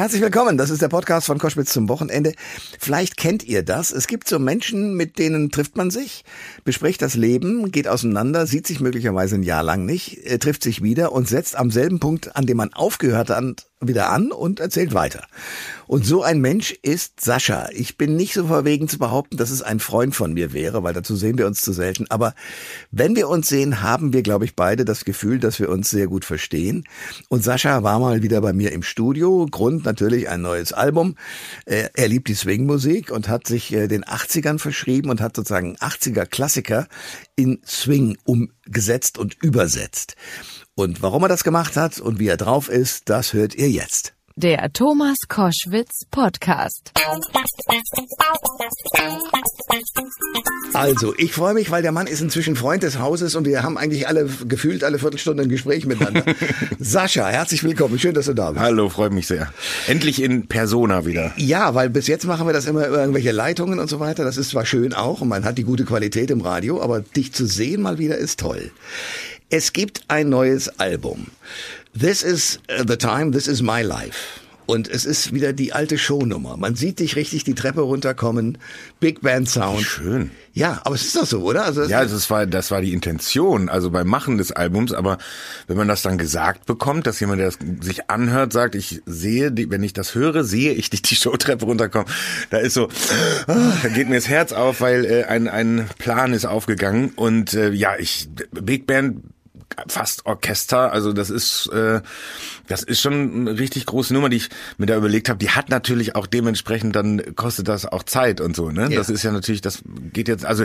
Herzlich willkommen, das ist der Podcast von Koschwitz zum Wochenende. Vielleicht kennt ihr das. Es gibt so Menschen, mit denen trifft man sich, bespricht das Leben, geht auseinander, sieht sich möglicherweise ein Jahr lang nicht, äh, trifft sich wieder und setzt am selben Punkt, an dem man aufgehört hat, wieder an und erzählt weiter. Und so ein Mensch ist Sascha. Ich bin nicht so verwegen zu behaupten, dass es ein Freund von mir wäre, weil dazu sehen wir uns zu selten. Aber wenn wir uns sehen, haben wir, glaube ich, beide das Gefühl, dass wir uns sehr gut verstehen. Und Sascha war mal wieder bei mir im Studio. Grund natürlich ein neues Album. Er liebt die Swing-Musik und hat sich äh, den 80ern verschrieben und hat sozusagen 80er Klassiker in Swing umgesetzt und übersetzt. Und warum er das gemacht hat und wie er drauf ist, das hört ihr jetzt. Der Thomas Koschwitz Podcast. Also, ich freue mich, weil der Mann ist inzwischen Freund des Hauses und wir haben eigentlich alle gefühlt alle Viertelstunde ein Gespräch miteinander. Sascha, herzlich willkommen. Schön, dass du da bist. Hallo, freut mich sehr. Endlich in Persona wieder. Ja, weil bis jetzt machen wir das immer über irgendwelche Leitungen und so weiter. Das ist zwar schön auch und man hat die gute Qualität im Radio, aber dich zu sehen mal wieder ist toll. Es gibt ein neues Album. This is uh, the time, this is my life. Und es ist wieder die alte Shownummer. Man sieht dich richtig die Treppe runterkommen. Big Band Sound. Schön. Ja, aber es ist doch so, oder? Also ja, also das war, das war die Intention, also beim Machen des Albums. Aber wenn man das dann gesagt bekommt, dass jemand, der das sich anhört, sagt, ich sehe, die, wenn ich das höre, sehe ich dich die Showtreppe runterkommen. Da ist so, da geht mir das Herz auf, weil äh, ein, ein Plan ist aufgegangen. Und äh, ja, ich, Big Band fast Orchester. Also das ist äh, das ist schon eine richtig große Nummer, die ich mir da überlegt habe. Die hat natürlich auch dementsprechend dann kostet das auch Zeit und so. Ne, ja. das ist ja natürlich, das geht jetzt. Also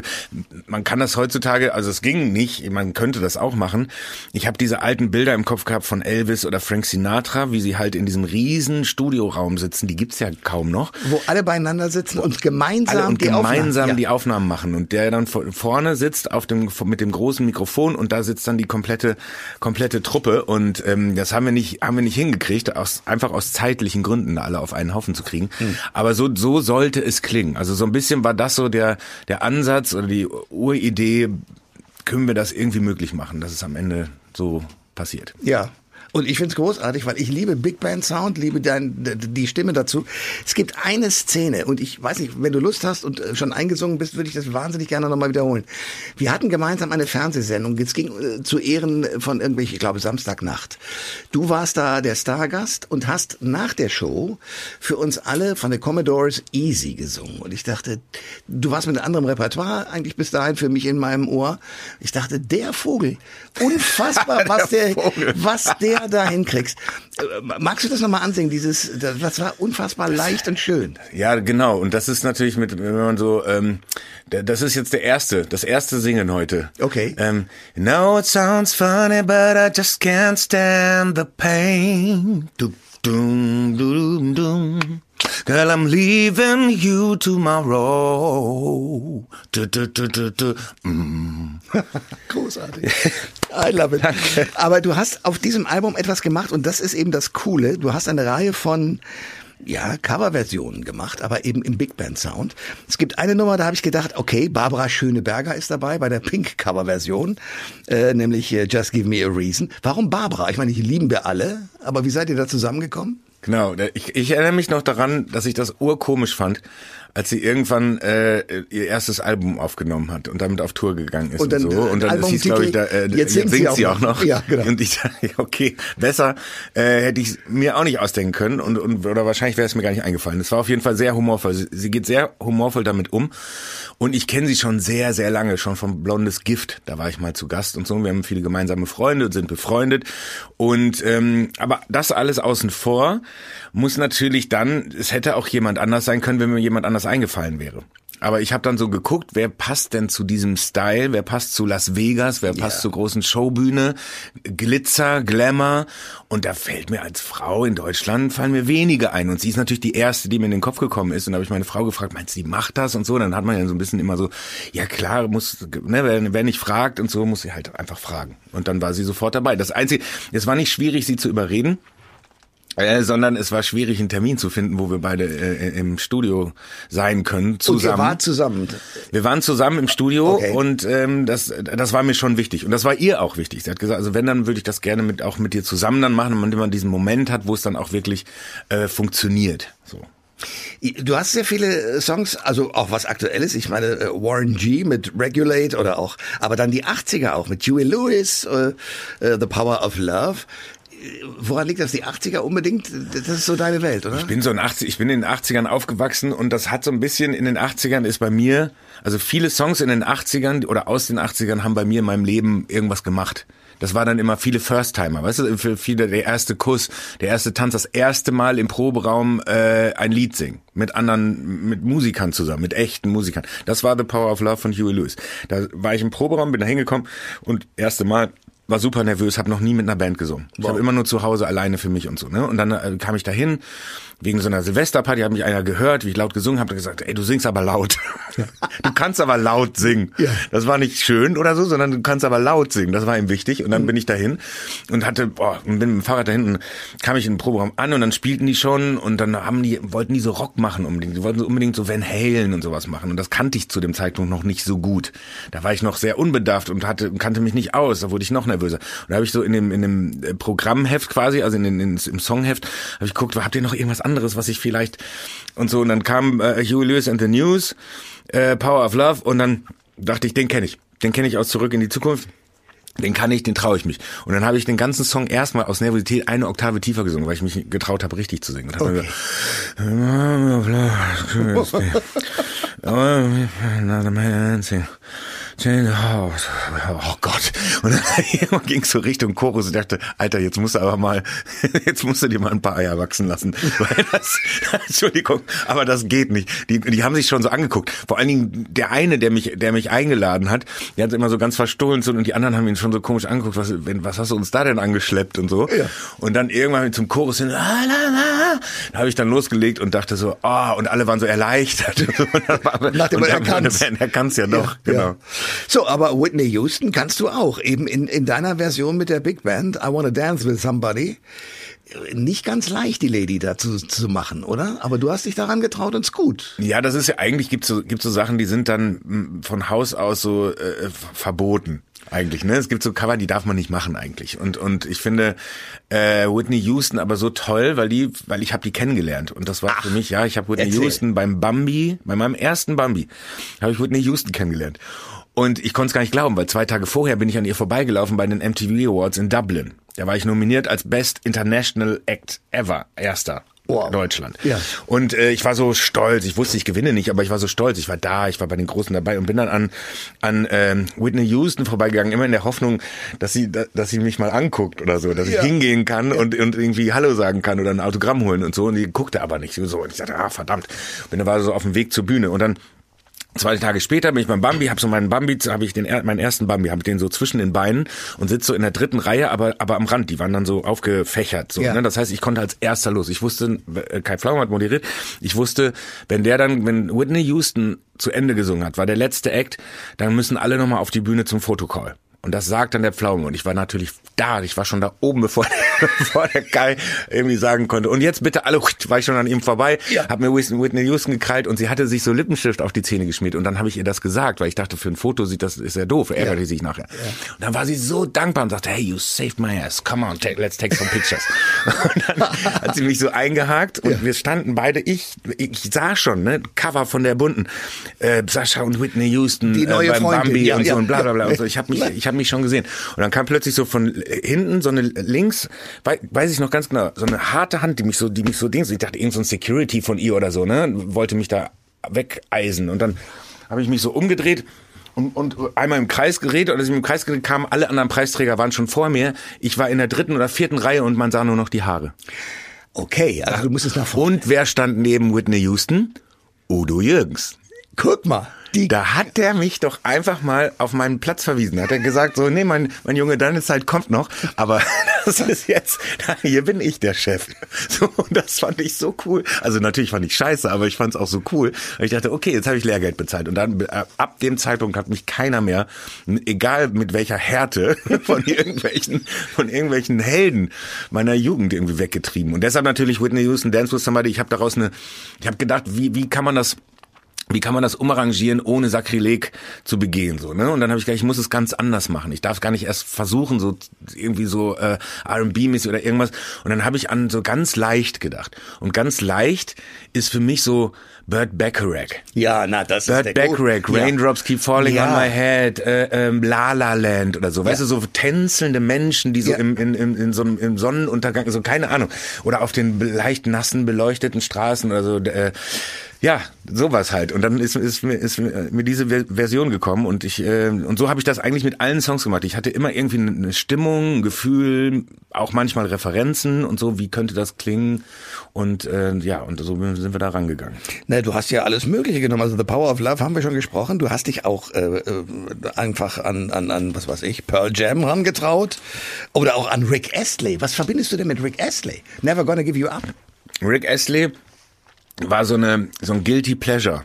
man kann das heutzutage, also es ging nicht. Man könnte das auch machen. Ich habe diese alten Bilder im Kopf gehabt von Elvis oder Frank Sinatra, wie sie halt in diesem riesen Studioraum sitzen. Die gibt's ja kaum noch. Wo alle beieinander sitzen und gemeinsam alle und die gemeinsam Aufnahmen. Ja. die Aufnahmen machen und der dann vorne sitzt auf dem mit dem großen Mikrofon und da sitzt dann die komplette komplette, komplette Truppe und ähm, das haben wir nicht, haben wir nicht hingekriegt, aus, einfach aus zeitlichen Gründen alle auf einen Haufen zu kriegen. Mhm. Aber so, so sollte es klingen. Also so ein bisschen war das so der, der Ansatz oder die Uridee, können wir das irgendwie möglich machen, dass es am Ende so passiert. Ja, und ich finde es großartig, weil ich liebe Big Band Sound, liebe dein, die Stimme dazu. Es gibt eine Szene und ich weiß nicht, wenn du Lust hast und äh, schon eingesungen bist, würde ich das wahnsinnig gerne nochmal wiederholen. Wir hatten gemeinsam eine Fernsehsendung. Es ging äh, zu Ehren von irgendwelchen, ich glaube Samstagnacht. Du warst da der Stargast und hast nach der Show für uns alle von den Commodores Easy gesungen. Und ich dachte, du warst mit einem anderen Repertoire eigentlich bis dahin für mich in meinem Ohr. Ich dachte, der Vogel, unfassbar, was der, was der da hinkriegst. Äh, magst du das nochmal ansehen? Dieses, das war unfassbar leicht und schön. Ja, genau. Und das ist natürlich mit, wenn man so, ähm, das ist jetzt der erste, das erste Singen heute. Okay. Ähm, no, it sounds funny, but I just can't stand the pain. Du, dum, dum, dum. Girl, I'm leaving you tomorrow. Du, du, du, du, du. Mm. Großartig. I love it. Danke. Aber du hast auf diesem Album etwas gemacht und das ist eben das Coole. Du hast eine Reihe von ja, Coverversionen gemacht, aber eben im Big Band Sound. Es gibt eine Nummer, da habe ich gedacht, okay, Barbara Schöneberger ist dabei bei der Pink Coverversion, äh, nämlich äh, Just Give Me a Reason. Warum Barbara? Ich meine, die lieben wir alle, aber wie seid ihr da zusammengekommen? Genau, ich, ich erinnere mich noch daran, dass ich das urkomisch fand, als sie irgendwann äh, ihr erstes Album aufgenommen hat und damit auf Tour gegangen ist und, dann, und so. Und dann hieß, glaube ich, da, äh, jetzt, singt, singt sie, auch, noch. Ja, genau. Und ich dachte, okay, besser äh, hätte ich mir auch nicht ausdenken können und, und oder wahrscheinlich wäre es mir gar nicht eingefallen. Es war auf jeden Fall sehr humorvoll. Sie, sie geht sehr humorvoll damit um. Und ich kenne sie schon sehr, sehr lange, schon vom Blondes Gift. Da war ich mal zu Gast und so. Wir haben viele gemeinsame Freunde und sind befreundet. Und ähm, aber das alles außen vor muss natürlich dann, es hätte auch jemand anders sein können, wenn mir jemand anders eingefallen wäre. Aber ich habe dann so geguckt, wer passt denn zu diesem Style, wer passt zu Las Vegas, wer passt yeah. zur großen Showbühne, Glitzer, Glamour. Und da fällt mir als Frau in Deutschland, fallen mir wenige ein. Und sie ist natürlich die erste, die mir in den Kopf gekommen ist. Und da habe ich meine Frau gefragt, meinst du, sie macht das und so? Dann hat man ja so ein bisschen immer so, ja klar, muss, ne, wer, wer nicht fragt und so, muss sie halt einfach fragen. Und dann war sie sofort dabei. Das Einzige, es war nicht schwierig, sie zu überreden Äh, sondern es war schwierig, einen Termin zu finden, wo wir beide äh, im Studio sein können. Zusammen. Und ihr wart zusammen? Wir waren zusammen im Studio okay. und ähm, das, das war mir schon wichtig. Und das war ihr auch wichtig. Sie hat gesagt, also wenn, dann würde ich das gerne mit auch mit dir zusammen dann machen, und man diesen Moment hat, wo es dann auch wirklich äh, funktioniert. So. Du hast sehr viele Songs, also auch was Aktuelles. Ich meine äh, Warren G mit Regulate oder auch, aber dann die 80er auch mit Huey Lewis, uh, uh, The Power of Love woran liegt das? Die 80er unbedingt? Das ist so deine Welt, oder? Ich bin so in 80, ich bin in den 80ern aufgewachsen und das hat so ein bisschen in den 80ern ist bei mir, also viele Songs in den 80ern oder aus den 80ern haben bei mir in meinem Leben irgendwas gemacht. Das war dann immer viele First-Timer, weißt du, für viele der erste Kuss, der erste Tanz, das erste Mal im Proberaum äh, ein Lied singen mit anderen, mit Musikern zusammen, mit echten Musikern. Das war The Power of Love von Huey Lewis. Da war ich im Proberaum, bin da hingekommen und erste Mal war super nervös, habe noch nie mit einer Band gesungen. Wow. Ich habe immer nur zu Hause alleine für mich und so. Ne? Und dann äh, kam ich dahin wegen so einer Silvesterparty hat mich einer gehört, wie ich laut gesungen habe, gesagt, ey, du singst aber laut. du kannst aber laut singen. Ja. Das war nicht schön oder so, sondern du kannst aber laut singen. Das war ihm wichtig. Und dann mhm. bin ich dahin und hatte, boah, und bin mit dem Fahrrad dahin und kam ich in den Proberaum an und dann spielten die schon und dann haben die, wollten die so Rock machen unbedingt. Die wollten so unbedingt so Van Halen und sowas machen. Und das kannte ich zu dem Zeitpunkt noch nicht so gut. Da war ich noch sehr unbedarft und hatte, kannte mich nicht aus. Da wurde ich noch nervöser. Und da habe ich so in dem, in dem äh, Programmheft quasi, also in, in, in im Songheft, habe ich geguckt, habt ihr noch irgendwas anderes, was ich vielleicht und so. Und dann kam äh, Huey Lewis and the News, äh, Power of Love und dann dachte ich, den kenne ich. Den kenne ich aus Zurück in die Zukunft. Den kann ich, den traue ich mich. Und dann habe ich den ganzen Song erstmal aus Nervosität eine Oktave tiefer gesungen, weil ich mich getraut habe, richtig zu singen. Und okay. Oh Gott. Und dann ging es so Richtung Chorus und dachte, Alter, jetzt musst du aber mal, jetzt musst du dir mal ein paar Eier wachsen lassen. Weil das, Entschuldigung, aber das geht nicht. Die, die haben sich schon so angeguckt. Vor allen Dingen der eine, der mich, der mich eingeladen hat, der hat immer so ganz verstohlen so, und die anderen haben ihn schon so komisch angeguckt, was, wenn, was hast du uns da denn angeschleppt und so. Ja. Und dann irgendwann zum Chorus hin, ah, la, la, da habe ich dann losgelegt und dachte so, ah, oh, und alle waren so erleichtert. Nach dem er kann's. Er kann's ja doch, ja, genau. Ja. So, aber Whitney Houston kannst du auch. Eben in, in deiner Version mit der Big Band, I Wanna Dance with Somebody. Nicht ganz leicht, die Lady dazu zu machen, oder? Aber du hast dich daran getraut und es gut. Ja, das ist ja eigentlich gibt so gibt so Sachen, die sind dann hm, von Haus aus so äh, verboten eigentlich. Ne? Es gibt so Cover, die darf man nicht machen eigentlich. Und und ich finde äh, Whitney Houston aber so toll, weil die, weil ich habe die kennengelernt und das war Ach, für mich, ja, ich habe Whitney erzähl. Houston beim Bambi, bei meinem ersten Bambi, habe ich Whitney Houston kennengelernt. Und ich konnte es gar nicht glauben, weil zwei Tage vorher bin ich an ihr vorbeigelaufen bei den MTV Awards in Dublin. Da war ich nominiert als Best International Act Ever, erster. Wow. Deutschland. Ja. Und äh, ich war so stolz. Ich wusste, ich gewinne nicht, aber ich war so stolz. Ich war da, ich war bei den Großen dabei und bin dann an an ähm, Whitney Houston vorbeigegangen, immer in der Hoffnung, dass sie dass sie mich mal anguckt oder so, dass ja. ich hingehen kann ja. und und irgendwie Hallo sagen kann oder ein Autogramm holen und so. Und die guckte aber nicht so. Und ich dachte, ah verdammt. Bin da war so auf dem Weg zur Bühne und dann Zwei Tage später bin ich beim Bambi, habe so meinen Bambi, habe ich den meinen ersten Bambi, habe den so zwischen den Beinen und sitze so in der dritten Reihe, aber aber am Rand. Die waren dann so aufgefächert. So, ja. ne? Das heißt, ich konnte als erster los. Ich wusste, äh, Kai Pflaume hat moderiert. Ich wusste, wenn der dann, wenn Whitney Houston zu Ende gesungen hat, war der letzte Act, dann müssen alle nochmal auf die Bühne zum Fotocall. Und das sagt dann der Pflaume. Und ich war natürlich da. Ich war schon da oben, bevor, bevor der Kai irgendwie sagen konnte. Und jetzt bitte alle, war ich schon an ihm vorbei, ja. hab mir Whitney Houston gekrallt und sie hatte sich so Lippenstift auf die Zähne geschmiert. Und dann habe ich ihr das gesagt, weil ich dachte, für ein Foto sieht das, ist ja doof, ärgert ja. sich nachher. Ja. Und dann war sie so dankbar und sagte, hey, you saved my ass. Come on, take, let's take some pictures. und dann hat sie mich so eingehakt und wir standen beide, ich, ich sah schon, ne, Cover von der bunten, äh, Sascha und Whitney Houston, die neue äh, beim Freundin. Bambi und so und bla bla bla. Und so. Ich habe mich, ich habe mich schon gesehen. Und dann kam plötzlich so von hinten so eine links, weiß ich noch ganz genau, so eine harte Hand, die mich so, die mich so dings, ich dachte, irgend so ein Security von ihr oder so, ne, wollte mich da wegeisen. Und dann habe ich mich so umgedreht und, und einmal im Kreis geredet und als ich im Kreis geredet kam, alle anderen Preisträger waren schon vor mir. Ich war in der dritten oder vierten Reihe und man sah nur noch die Haare. Okay, also du musstest nach vorne. Und wer stand neben Whitney Houston? Udo Jürgens. Guck mal. Die da hat der mich doch einfach mal auf meinen Platz verwiesen. Hat er gesagt, so, nee, mein, mein Junge, deine Zeit kommt noch. Aber das ist jetzt, hier bin ich der Chef. So, und das fand ich so cool. Also natürlich fand ich scheiße, aber ich fand es auch so cool. Und ich dachte, okay, jetzt habe ich Lehrgeld bezahlt. Und dann äh, ab dem Zeitpunkt hat mich keiner mehr, egal mit welcher Härte, von irgendwelchen, von irgendwelchen Helden meiner Jugend irgendwie weggetrieben. Und deshalb natürlich Whitney Houston, Dance with Somebody. Ich habe daraus eine, ich habe gedacht, wie, wie kann man das wie kann man das umarrangieren, ohne Sakrileg zu begehen, so, ne? Und dann habe ich gedacht, ich muss es ganz anders machen. Ich darf gar nicht erst versuchen, so irgendwie so äh, R&B-mäßig oder irgendwas. Und dann habe ich an so ganz leicht gedacht. Und ganz leicht ist für mich so Burt Bacharach. Ja, na, das Burt ist der Bacharach, ja. Raindrops Keep Falling ja. on My Head, äh, ähm, La La Land oder so. Ja. Weißt du, so tänzelnde Menschen, die so im, in, in, in so einem im Sonnenuntergang, so keine Ahnung. Oder auf den leicht nassen, beleuchteten Straßen oder so. Äh, ja, sowas halt. Und dann ist, ist, ist mir diese Version gekommen und ich äh, und so habe ich das eigentlich mit allen Songs gemacht. Ich hatte immer irgendwie eine Stimmung, ein Gefühl, auch manchmal Referenzen und so. Wie könnte das klingen? Und äh, ja, und so sind wir da rangegangen. Na, du hast ja alles Mögliche genommen. Also The Power of Love haben wir schon gesprochen. Du hast dich auch äh, äh einfach an, an, an was weiß ich Pearl Jam rangetraut oder auch an Rick Astley. Was verbindest du denn mit Rick Astley? Never Gonna Give You Up. Rick Astley war so eine so ein guilty pleasure.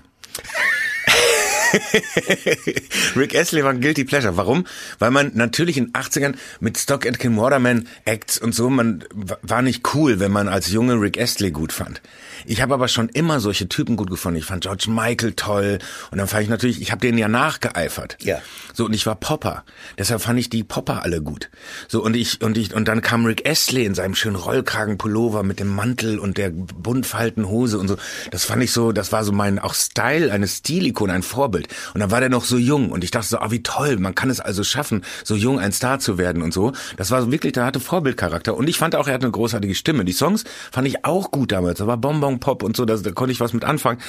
Rick Astley war ein Guilty Pleasure. Warum? Weil man natürlich in den 80ern mit Stock and Kim Waterman Acts und so, man war nicht cool, wenn man als junge Rick Astley gut fand. Ich habe aber schon immer solche Typen gut gefunden. Ich fand George Michael toll und dann fand ich natürlich, ich habe denen ja nachgeeifert. Ja. So und ich war Popper. Deshalb fand ich die Popper alle gut. So und ich und ich und dann kam Rick Astley in seinem schönen Rollkragenpullover mit dem Mantel und der buntfalten Hose und so. Das fand ich so, das war so mein auch Style, eine Stilikone, ein Vorbild. Und dann war der noch so jung und ich dachte so, ah wie toll, man kann es also schaffen, so jung ein Star zu werden und so. Das war wirklich, der hatte Vorbildcharakter und ich fand auch, er hatte eine großartige Stimme. Die Songs fand ich auch gut damals. Da war Bonbon Pop und so, da, da konnte ich was mit anfangen.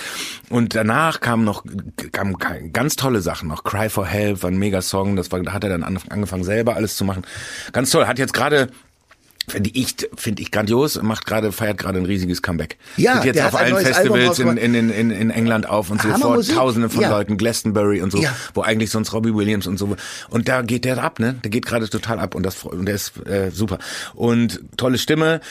Und danach kamen noch kamen ganz tolle Sachen, noch Cry for Help, war ein Mega-Song, das war, da hat er dann angefangen selber alles zu machen. Ganz toll, hat jetzt gerade finde ich finde ich grandios macht gerade feiert gerade ein riesiges Comeback. Ja Tritt jetzt auf allen Festivals in, in, in, in England auf und so vor Musik. Tausende von ja. Leuten Glastonbury und so ja. wo eigentlich sonst Robbie Williams und so. Und da geht der ab ne? Der geht gerade total ab und das und der ist äh, super. Und tolle Stimme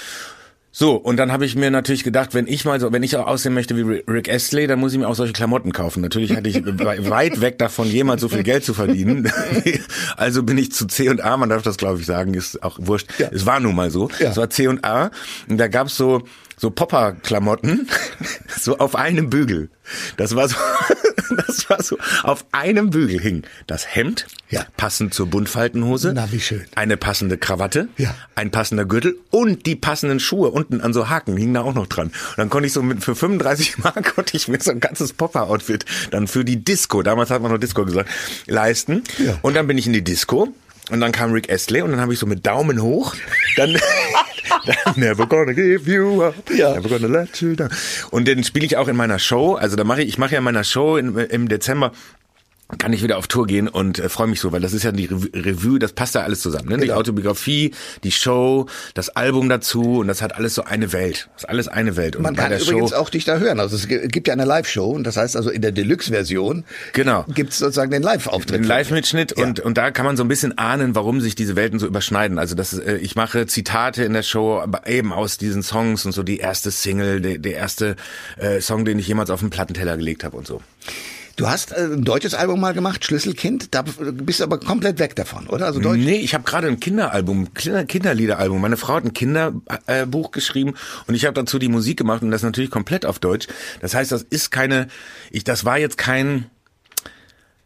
so, und dann habe ich mir natürlich gedacht, wenn ich mal so, wenn ich auch aussehen möchte wie Rick Astley, dann muss ich mir auch solche Klamotten kaufen. Natürlich hatte ich weit weg davon, jemals so viel Geld zu verdienen. also bin ich zu C und A, man darf das glaube ich sagen, ist auch wurscht. Ja. Es war nun mal so. Ja. Es war C und A. Und da gab's so so Popper-Klamotten, so auf einem Bügel. Das war so, das war so, auf einem Bügel hing das Hemd, ja. passend zur Buntfaltenhose. Na, wie schön. Eine passende Krawatte, ja. ein passender Gürtel und die passenden Schuhe unten an so Haken hingen da auch noch dran. Und dann konnte ich so mit, für 35 Mark konnte ich mir so ein ganzes Popper-Outfit dann für die Disco, damals hat man noch Disco gesagt, leisten. Ja. Und dann bin ich in die Disco und dann kam Rick Astley und dann habe ich so mit Daumen hoch, dann Never gonna give you up, ja. never gonna let you down. Und den spiele ich auch in meiner Show. Also da mache ich, ich mache ja in meiner Show in, im Dezember kann ich wieder auf Tour gehen und äh, freue mich so, weil das ist ja die Revue, das passt ja alles zusammen. Ne? Die genau. Autobiografie, die Show, das Album dazu und das hat alles so eine Welt. Das ist alles eine Welt. Und Man kann übrigens Show, auch dich da hören. Also es gibt ja eine Live-Show und das heißt also in der Deluxe-Version genau. gibt es sozusagen den Live-Auftritt. Den Live-Mitschnitt ja. und, und da kann man so ein bisschen ahnen, warum sich diese Welten so überschneiden. Also das, äh, ich mache Zitate in der Show, aber eben aus diesen Songs und so die erste Single, der, der erste äh, Song, den ich jemals auf den Plattenteller gelegt habe und so. Du hast äh, ein deutsches Album mal gemacht, Schlüsselkind, da bist du aber komplett weg davon, oder? Also Deutsch? Nee, ich habe gerade ein Kinderalbum, Kinder, Kinderliederalbum. Meine Frau hat ein Kinderbuch geschrieben und ich habe dazu die Musik gemacht und das natürlich komplett auf Deutsch. Das heißt, das ist keine, ich, das war jetzt kein,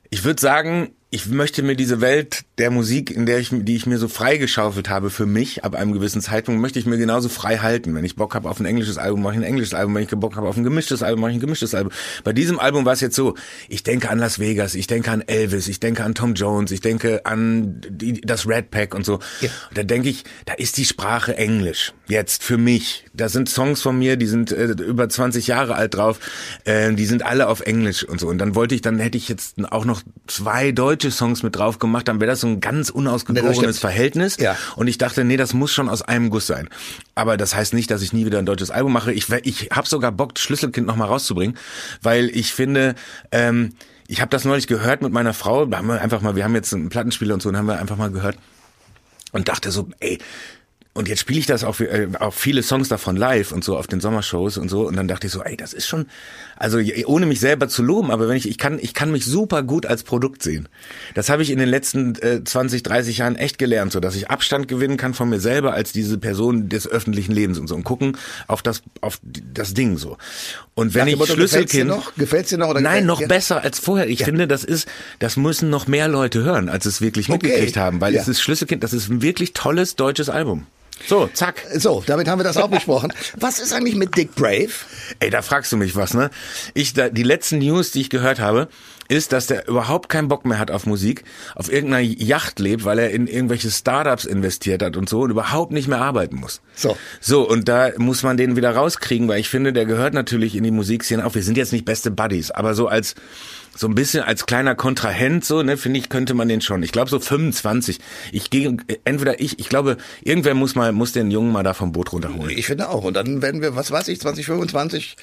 ich würde sagen, ich möchte mir diese Welt der Musik, in der ich, die ich mir so freigeschaufelt habe für mich, ab einem gewissen Zeitpunkt, möchte ich mir genauso frei halten. Wenn ich Bock habe auf ein englisches Album, mache ich ein englisches Album. Wenn ich Bock habe auf ein gemischtes Album, mache ich ein gemischtes Album. Bei diesem Album war es jetzt so, ich denke an Las Vegas, ich denke an Elvis, ich denke an Tom Jones, ich denke an die, das Red Pack und so. Ja. Und da denke ich, da ist die Sprache Englisch. Jetzt für mich. Da sind Songs von mir, die sind äh, über 20 Jahre alt drauf, äh, die sind alle auf Englisch und so. Und dann wollte ich, dann hätte ich jetzt auch noch zwei deutsche deutsche Songs mit drauf gemacht, dann wäre das so ein ganz unausgegorenes Verhältnis. Ja. Und ich dachte, nee, das muss schon aus einem Guss sein. Aber das heißt nicht, dass ich nie wieder ein deutsches Album mache. Ich, ich habe sogar Bock, Schlüsselkind nochmal rauszubringen, weil ich finde, ähm, ich habe das neulich gehört mit meiner Frau. Da haben wir einfach mal, wir haben jetzt einen Plattenspieler und so, und haben wir einfach mal gehört und dachte so, ey, und jetzt spiele ich das auch, äh, auch viele Songs davon live und so auf den Sommershows und so. Und dann dachte ich so, ey, das ist schon, also ohne mich selber zu loben, aber wenn ich, ich kann, ich kann mich super gut als Produkt sehen. Das habe ich in den letzten äh, 20, 30 Jahren echt gelernt, so dass ich Abstand gewinnen kann von mir selber als diese Person des öffentlichen Lebens und so und gucken auf das, auf das Ding so. Und wenn Nach ich Motto, Schlüsselkind, gefällt's dir noch, gefällt's dir noch oder nein, noch besser als vorher. Ich ja. finde, das ist, das müssen noch mehr Leute hören, als es wirklich mitgekriegt okay. haben, weil ja. es ist Schlüsselkind, das ist ein wirklich tolles deutsches Album. So, zack. So, damit haben wir das auch besprochen. Was ist eigentlich mit Dick Brave? Ey, da fragst du mich was, ne? Ich, da, die letzten News, die ich gehört habe, ist, dass der überhaupt keinen Bock mehr hat auf Musik, auf irgendeiner Yacht lebt, weil er in irgendwelche Startups investiert hat und so und überhaupt nicht mehr arbeiten muss. So. So, und da muss man den wieder rauskriegen, weil ich finde, der gehört natürlich in die Musikszene auch. Wir sind jetzt nicht beste Buddies, aber so als so ein bisschen als kleiner Kontrahent so, ne, finde ich, könnte man den schon. Ich glaube so 25. Ich gehe entweder ich, ich glaube, irgendwer muss mal muss den Jungen mal da vom Boot runterholen. Ich finde auch und dann werden wir, was weiß ich, 2025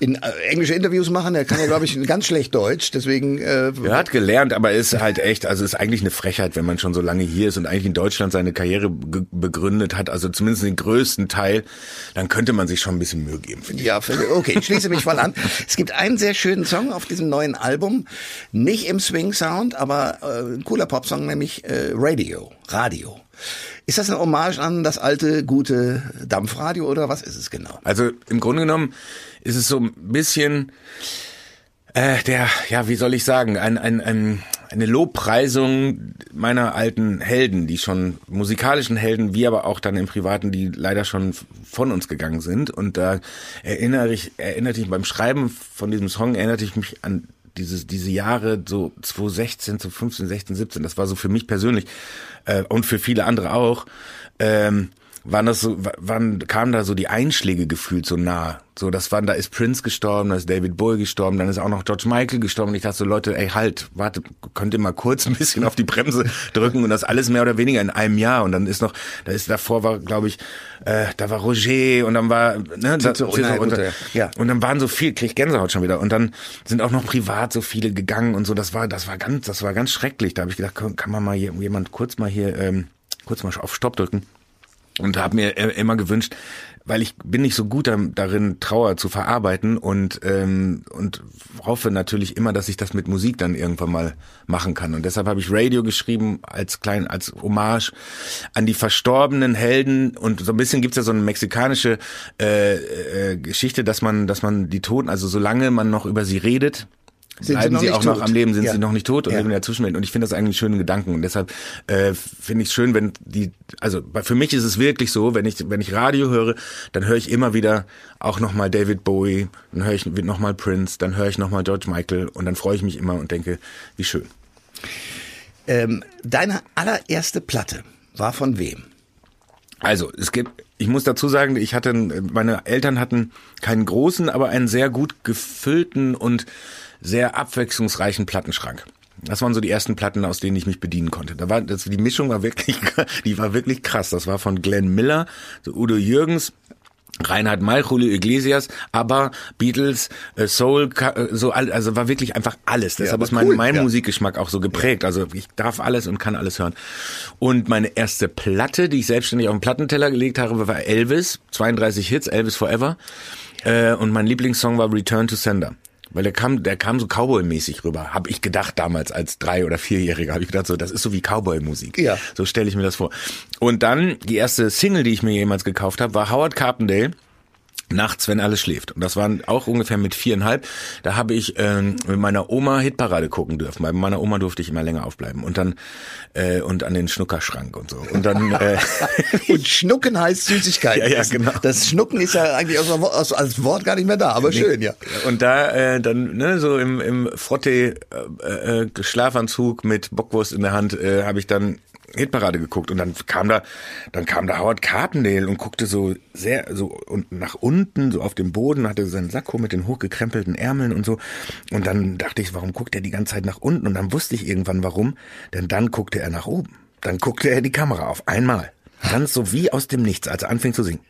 in äh, englische Interviews machen. Er kann ja glaube ich ganz schlecht Deutsch, deswegen äh, Er hat gelernt, aber ist halt echt, also ist eigentlich eine Frechheit, wenn man schon so lange hier ist und eigentlich in Deutschland seine Karriere begründet hat, also zumindest den größten Teil, dann könnte man sich schon ein bisschen Mühe geben, finde ich. Ja, okay, ich schließe mich voll an. Es gibt einen sehr schönen Song auf diesem neuen Album nicht im Swing-Sound, aber äh, ein cooler Popsong, nämlich äh, Radio. Radio. Ist das eine Hommage an das alte, gute Dampfradio oder was ist es genau? Also im Grunde genommen ist es so ein bisschen äh, der, ja, wie soll ich sagen, ein, ein, ein, eine Lobpreisung meiner alten Helden, die schon musikalischen Helden, wie aber auch dann im Privaten, die leider schon von uns gegangen sind. Und da erinnere ich, erinnerte ich beim Schreiben von diesem Song, erinnerte ich mich an dieses, diese Jahre, so 2016, 2015, 16, 17, das war so für mich persönlich äh, und für viele andere auch, ähm, waren das so, wann kamen da so die Einschläge gefühlt so nah. So, das waren, da ist Prince gestorben, da ist David Bowie gestorben, dann ist auch noch George Michael gestorben. Und ich dachte so, Leute, ey, halt, warte, könnt ihr mal kurz ein bisschen auf die Bremse drücken und das alles mehr oder weniger in einem Jahr. Und dann ist noch, da ist davor war, glaube ich, äh, da war Roger und dann war, ne, da, so, nein, und, ja. und dann waren so viel, krieg ich Gänsehaut schon wieder. Und dann sind auch noch privat so viele gegangen und so. Das war, das war ganz, das war ganz schrecklich. Da habe ich gedacht, kann, kann man mal hier, jemand kurz mal hier, ähm, kurz mal auf Stopp drücken und habe mir immer gewünscht, weil ich bin nicht so gut darin, Trauer zu verarbeiten und ähm, und hoffe natürlich immer, dass ich das mit Musik dann irgendwann mal machen kann. Und deshalb habe ich Radio geschrieben als klein als Hommage an die verstorbenen Helden und so ein bisschen gibt's ja so eine mexikanische äh, äh, Geschichte, dass man dass man die Toten, also solange man noch über sie redet, sind bleiben sie, sie auch tot? noch am Leben, sind ja. sie noch nicht tot und ja. leben in der Zwischenwelt. Und ich finde das eigentlich einen schönen Gedanken. Und deshalb äh, finde ich es schön, wenn die, also für mich ist es wirklich so, wenn ich, wenn ich Radio höre, dann höre ich immer wieder auch nochmal David Bowie, dann höre ich nochmal Prince, dann höre ich nochmal George Michael und dann freue ich mich immer und denke, wie schön. Ähm, deine allererste Platte war von wem? Also, es gibt, ich muss dazu sagen, ich hatte, meine Eltern hatten keinen großen, aber einen sehr gut gefüllten und sehr abwechslungsreichen Plattenschrank. Das waren so die ersten Platten, aus denen ich mich bedienen konnte. Da war das, die Mischung war wirklich, die war wirklich krass. Das war von Glenn Miller, so Udo Jürgens, Reinhard May, Julio Iglesias, aber Beatles, äh, Soul, äh, so also war wirklich einfach alles. Deshalb ja, ist mein, cool, mein ja. Musikgeschmack auch so geprägt. Also ich darf alles und kann alles hören. Und meine erste Platte, die ich selbstständig auf den Plattenteller gelegt habe, war Elvis, 32 Hits, Elvis Forever. Äh, und mein Lieblingssong war Return to Sender. Weil der kam, der kam so Cowboy-mäßig rüber, habe ich gedacht damals als drei oder vierjähriger, habe ich gedacht so, das ist so wie Cowboy-Musik. Ja. So stelle ich mir das vor. Und dann die erste Single, die ich mir jemals gekauft habe, war Howard Carpendale nachts, wenn alles schläft. Und das waren auch ungefähr mit viereinhalb. Da habe ich ähm, mit meiner Oma Hitparade gucken dürfen. Bei meiner Oma durfte ich immer länger aufbleiben. Und dann äh, und an den Schnuckerschrank und so. Und dann äh, und Schnucken heißt Süßigkeit. Ja, ja, genau. Das Schnucken ist ja eigentlich als, als Wort gar nicht mehr da, aber nee. schön, ja. Und da äh, dann ne, so im, im Frotte äh, äh, Schlafanzug mit Bockwurst in der Hand äh, habe ich dann Hitparade geguckt und dann kam da, dann kam da Howard Carpendale und guckte so sehr, so und nach unten, so auf dem Boden, hatte seinen Sakko mit den hochgekrempelten Ärmeln und so. Und dann dachte ich, warum guckt er die ganze Zeit nach unten? Und dann wusste ich irgendwann warum, denn dann guckte er nach oben. Dann guckte er die Kamera auf einmal. Ganz so wie aus dem Nichts, als er anfing zu singen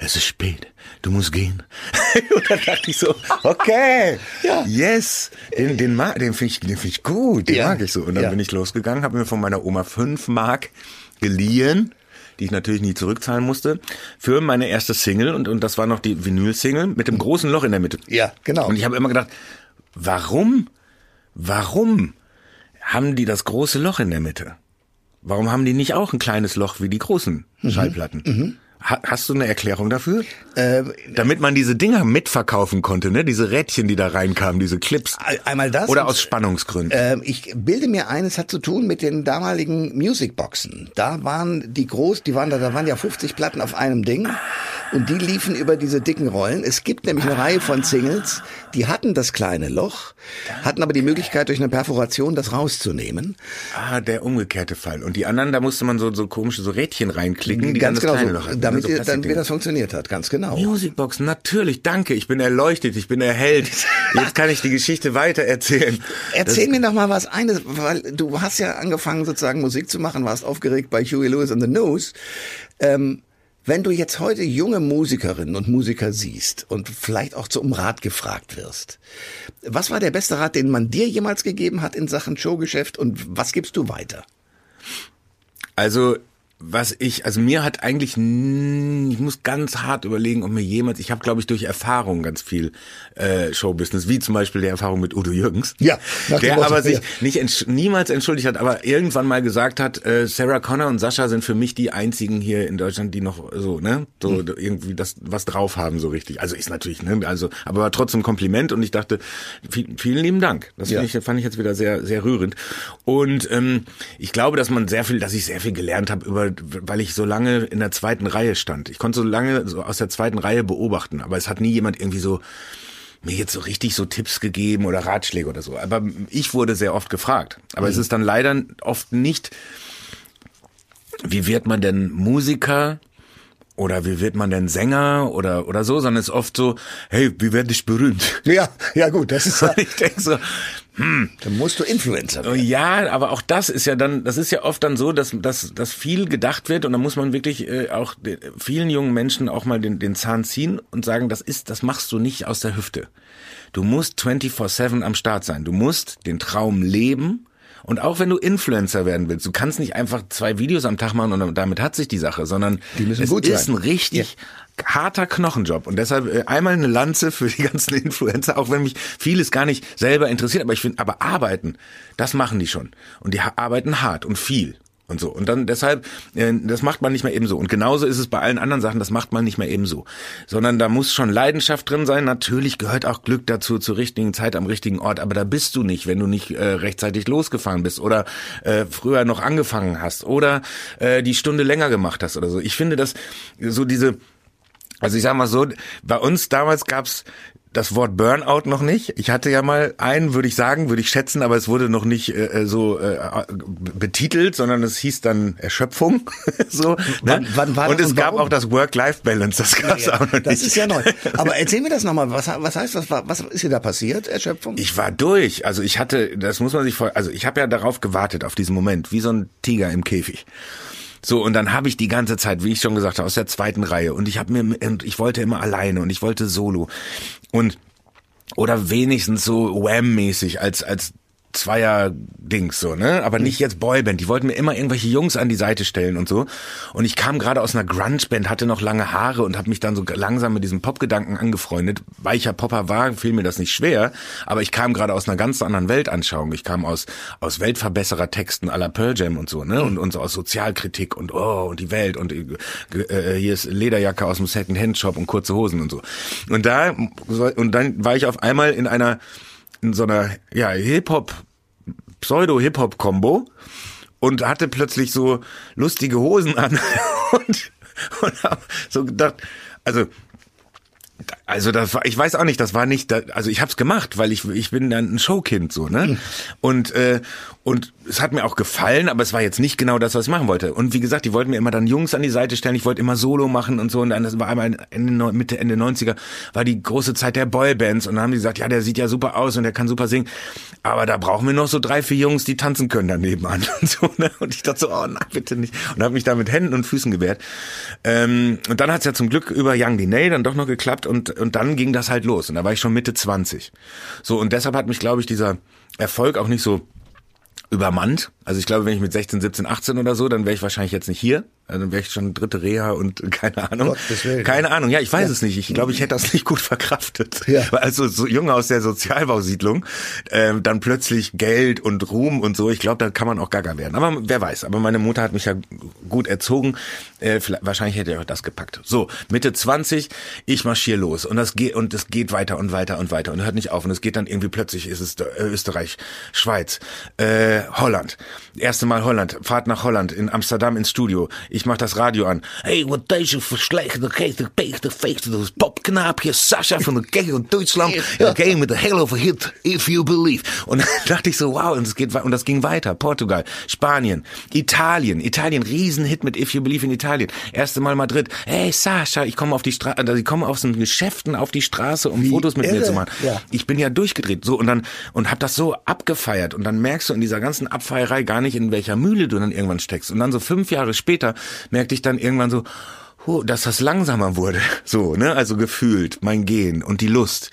es ist spät, du musst gehen. und dann dachte ich so, okay, ja. yes, den, den, mag, den finde ich, den find ich gut, den ja. mag ich so. Und dann ja. bin ich losgegangen, habe mir von meiner Oma fünf Mark geliehen die ich natürlich nie zurückzahlen musste, für meine erste Single und, und das war noch die Vinyl-Single mit dem großen Loch in der Mitte. Ja, genau. Und ich habe immer gedacht, warum, warum haben die das große Loch in der Mitte? Warum haben die nicht auch ein kleines Loch wie die großen mhm. Schallplatten? Mhm. Hast du eine Erklärung dafür? Äh, Damit man diese Dinger mitverkaufen konnte, ne? Diese Rädchen, die da reinkamen, diese Clips. Einmal das. Oder aus Spannungsgründen. Äh, ich bilde mir ein, es hat zu tun mit den damaligen Musicboxen. Da waren die groß, die waren da, da waren ja 50 Platten auf einem Ding. Und die liefen über diese dicken Rollen. Es gibt nämlich eine Reihe von Singles, die hatten das kleine Loch, hatten aber die Möglichkeit, durch eine Perforation das rauszunehmen. Ah, der umgekehrte Fall. Und die anderen, da musste man so, so komische so Rädchen reinklicken, die Ganz dann das genau, kleine Loch hatten. Damit, so dann, wie das funktioniert hat, ganz genau. Musicbox, natürlich, danke. Ich bin erleuchtet, ich bin erhellt. Jetzt kann ich die Geschichte weiter erzählen. Erzähl das, mir noch mal was eines, weil du hast ja angefangen sozusagen Musik zu machen, warst aufgeregt bei Huey Lewis and the News. Ähm, wenn du jetzt heute junge Musikerinnen und Musiker siehst und vielleicht auch zum Rat gefragt wirst, was war der beste Rat, den man dir jemals gegeben hat in Sachen Showgeschäft und was gibst du weiter? Also was ich, also mir hat eigentlich, ich muss ganz hart überlegen, ob mir jemals, ich habe glaube ich durch Erfahrung ganz viel äh, Showbusiness, wie zum Beispiel der Erfahrung mit Udo Jürgens, ja, der aber sich nicht entsch niemals entschuldigt hat, aber irgendwann mal gesagt hat, äh, Sarah Connor und Sascha sind für mich die einzigen hier in Deutschland, die noch so, ne, so mhm. irgendwie das was drauf haben so richtig. Also ist natürlich, ne, also aber war trotzdem Kompliment und ich dachte, viel, vielen lieben Dank. Das ja. ich, fand ich jetzt wieder sehr sehr rührend und ähm, ich glaube, dass man sehr viel, dass ich sehr viel gelernt habe über weil ich so lange in der zweiten Reihe stand. Ich konnte so lange so aus der zweiten Reihe beobachten, aber es hat nie jemand irgendwie so mir jetzt so richtig so Tipps gegeben oder Ratschläge oder so. Aber ich wurde sehr oft gefragt. Aber mhm. es ist dann leider oft nicht, wie wird man denn Musiker? Oder wie wird man denn Sänger oder oder so, sondern es ist oft so, hey, wie werde ich berühmt? Ja, ja gut, das ist ja. ich denke so, hm. Dann musst du Influencer werden. Ja, aber auch das ist ja dann, das ist ja oft dann so, dass, dass, dass viel gedacht wird und dann muss man wirklich äh, auch vielen jungen Menschen auch mal den, den Zahn ziehen und sagen, das ist, das machst du nicht aus der Hüfte. Du musst 24-7 am Start sein. Du musst den Traum leben. Und auch wenn du Influencer werden willst, du kannst nicht einfach zwei Videos am Tag machen und damit hat sich die Sache, sondern es ist ein richtig ja. harter Knochenjob. Und deshalb äh, einmal eine Lanze für die ganzen Influencer, auch wenn mich vieles gar nicht selber interessiert, aber ich finde, aber arbeiten, das machen die schon. Und die arbeiten hart und viel und so. Und dann deshalb, äh, das macht man nicht mehr eben so. Und genauso ist es bei allen anderen Sachen, das macht man nicht mehr eben so. Sondern da muss schon Leidenschaft drin sein. Natürlich gehört auch Glück dazu, zur richtigen Zeit am richtigen Ort. Aber da bist du nicht, wenn du nicht äh, rechtzeitig losgefahren bist oder äh, früher noch angefangen hast oder äh, die Stunde länger gemacht hast oder so. Ich finde, dass so diese also ich sag mal so, bei uns damals gab's das Wort Burnout noch nicht. Ich hatte ja mal einen, würde ich sagen, würde ich schätzen, aber es wurde noch nicht äh, äh so äh, betitelt, sondern es hieß dann Erschöpfung. so, wann, ne? wann war Und es gab auch das Work-Life-Balance, das gab's ja, auch noch das nicht. Das ist ja neu. Aber erzähl mir das nochmal. Was, was heißt das? Was ist hier da passiert? Erschöpfung? Ich war durch. Also ich hatte, das muss man sich vor, also ich habe ja darauf gewartet, auf diesen Moment, wie so ein Tiger im Käfig. So, und dann habe ich die ganze Zeit, wie ich schon gesagt habe, aus der zweiten Reihe und ich habe mir und ich wollte immer alleine und ich wollte solo. Und oder wenigstens so Wham-mäßig als als Zweier-Dings so, ne? Aber nicht jetzt Boyband. Die wollten mir immer irgendwelche Jungs an die Seite stellen und so. Und ich kam gerade aus einer Grunge-Band, hatte noch lange Haare und habe mich dann so langsam mit diesem Pop-Gedanken angefreundet. Weil ich ja Popper war, fiel mir das nicht schwer. Aber ich kam gerade aus einer ganz anderen Weltanschauung. Ich kam aus aus Weltverbesserer-Texten aller Pearl Jam und so, ne? Und, und so aus Sozialkritik und oh, und die Welt und äh, hier ist Lederjacke aus dem Second-Hand-Shop und kurze Hosen und so. Und da und dann war ich auf einmal in einer in so einer ja, Hip-Hop, Pseudo-Hip-Hop-Kombo und hatte plötzlich so lustige Hosen an und, und hab so gedacht, also also das war, ich weiß auch nicht, das war nicht, also ich habe es gemacht, weil ich ich bin dann ein Showkind so, ne? Und äh, und es hat mir auch gefallen, aber es war jetzt nicht genau das, was ich machen wollte. Und wie gesagt, die wollten mir immer dann Jungs an die Seite stellen, ich wollte immer Solo machen und so. Und dann das war einmal Ende, Mitte, Ende 90er, war die große Zeit der Boybands. Und dann haben die gesagt, ja, der sieht ja super aus und der kann super singen. Aber da brauchen wir noch so drei, vier Jungs, die tanzen können daneben an und so. Ne? Und ich dachte so, oh nein, bitte nicht. Und habe mich da mit Händen und Füßen gewehrt. Ähm, und dann hat es ja zum Glück über Young Diney dann doch noch geklappt und, und dann ging das halt los. Und da war ich schon Mitte 20. So, und deshalb hat mich, glaube ich, dieser Erfolg auch nicht so übermannt. Also ich glaube, wenn ich mit 16, 17, 18 oder so, dann wäre ich wahrscheinlich jetzt nicht hier. Also dann wäre ich schon dritte Reha und keine Ahnung. Keine Ahnung. Ja, ich weiß ja. es nicht. Ich glaube, ich hätte das nicht gut verkraftet. Ja. Also so Junge aus der Sozialbausiedlung, ähm, dann plötzlich Geld und Ruhm und so. Ich glaube, da kann man auch gaga werden. Aber wer weiß. Aber meine Mutter hat mich ja gut erzogen. Äh, wahrscheinlich hätte er auch das gepackt. So, Mitte 20, ich marschiere los und das geht und es geht weiter und weiter und weiter und hört nicht auf und es geht dann irgendwie plötzlich ist es äh, Österreich, Schweiz, äh, Holland. Erste Mal Holland, Fahrt nach Holland in Amsterdam ins Studio. Ich mach das Radio an. Hey, wat deze verslechte geest, peegde feest, das Popknaapje Sascha von der Kegel in Deutschland. Okay, mit der Hell of a Hit, If You Believe. Und dann dachte ich so, wow, und es geht und das ging weiter. Portugal, Spanien, Italien, Italien, Riesenhit mit If You Believe in Italien. Erste Mal Madrid. Hey Sascha, ich komme auf die Straße, also ich komme aus den Geschäften auf die Straße, um Wie Fotos mit irre. mir zu machen. Ja. Ich bin ja durchgedreht. So und dann und hab das so abgefeiert und dann merkst du in dieser ganzen Abfeierei gar nicht, in welcher Mühle du dann irgendwann steckst. Und dann so fünf Jahre später merkte ich dann irgendwann so, dass das langsamer wurde, so, ne, also gefühlt, mein Gehen und die Lust,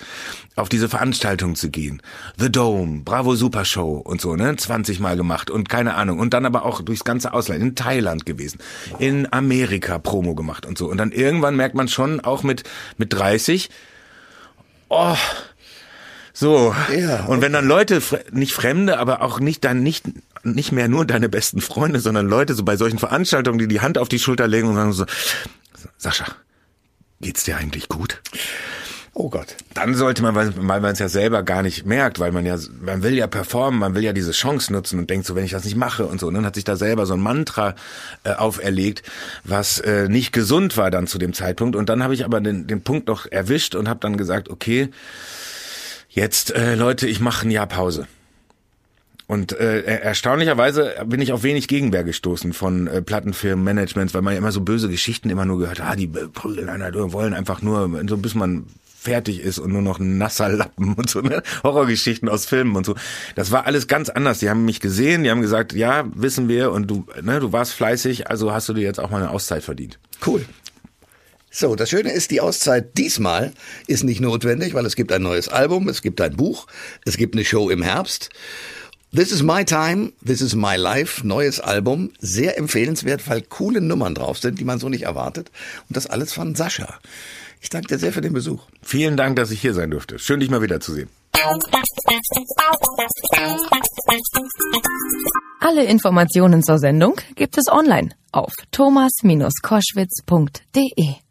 auf diese Veranstaltung zu gehen. The Dome, Bravo Super Show und so, ne, 20 Mal gemacht und keine Ahnung. Und dann aber auch durchs ganze Ausland, in Thailand gewesen, in Amerika Promo gemacht und so. Und dann irgendwann merkt man schon, auch mit, mit 30, oh, so. Ja, okay. Und wenn dann Leute, nicht Fremde, aber auch nicht dann nicht, nicht mehr nur deine besten Freunde, sondern Leute so bei solchen Veranstaltungen, die die Hand auf die Schulter legen und sagen so, Sascha, geht's dir eigentlich gut? Oh Gott. Dann sollte man, weil, man es ja selber gar nicht merkt, weil man ja, man will ja performen, man will ja diese Chance nutzen und denkt so, wenn ich das nicht mache und so. Und dann hat sich da selber so ein Mantra äh, auferlegt, was äh, nicht gesund war dann zu dem Zeitpunkt. Und dann habe ich aber den, den Punkt noch erwischt und habe dann gesagt, okay, Jetzt, äh, Leute, ich mache ein Jahr Pause. Und äh, erstaunlicherweise bin ich auf wenig Gegenwehr gestoßen von äh, Plattenfirmen, Managements, weil man ja immer so böse Geschichten immer nur gehört, ah, die prügeln einer, wollen einfach nur, so bis man fertig ist und nur noch ein nasser Lappen und so, ne? Horrorgeschichten aus Filmen und so. Das war alles ganz anders. Die haben mich gesehen, die haben gesagt, ja, wissen wir und du, ne, du warst fleißig, also hast du dir jetzt auch mal eine Auszeit verdient. Cool. So, das Schöne ist, die Auszeit diesmal ist nicht notwendig, weil es gibt ein neues Album, es gibt ein Buch, es gibt eine Show im Herbst. This is my time, this is my life, neues Album, sehr empfehlenswert, weil coole Nummern drauf sind, die man so nicht erwartet. Und das alles von Sascha. Ich danke dir sehr für den Besuch. Vielen Dank, dass ich hier sein durfte. Schön, dich mal wiederzusehen. Alle Informationen zur Sendung gibt es online auf thomas-koschwitz.de.